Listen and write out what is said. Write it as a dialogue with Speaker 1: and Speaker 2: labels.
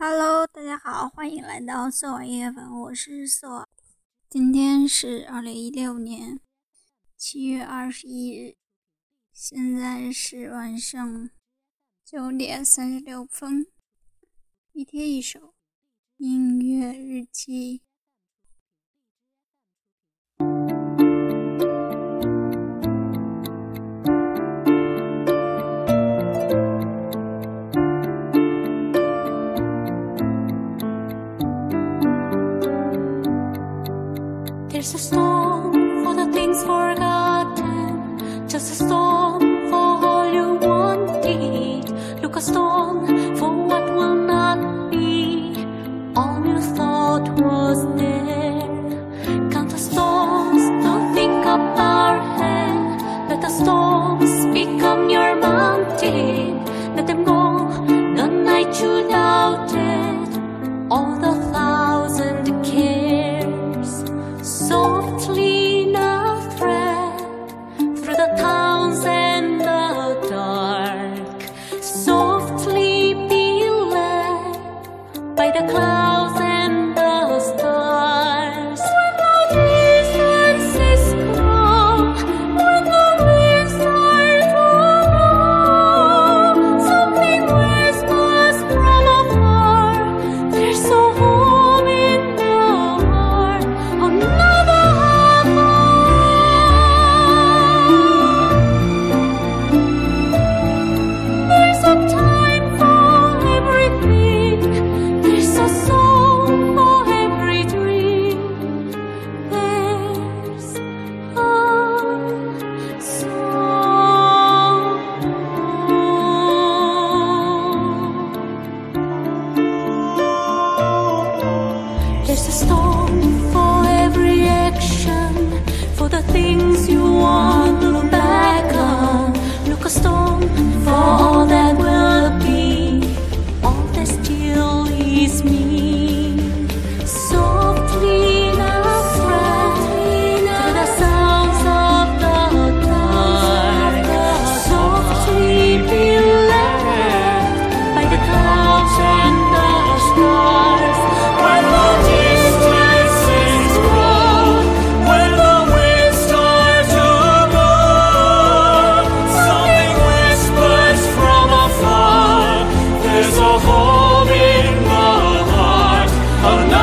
Speaker 1: Hello，大家好，欢迎来到色网音乐粉，我是色网。今天是二零一六年七月二十一日，现在是晚上九点三十六分。一天一首音乐日记。
Speaker 2: There's a storm for the things forgotten, just a storm. things you want to look back on. Look a storm for all. Allah.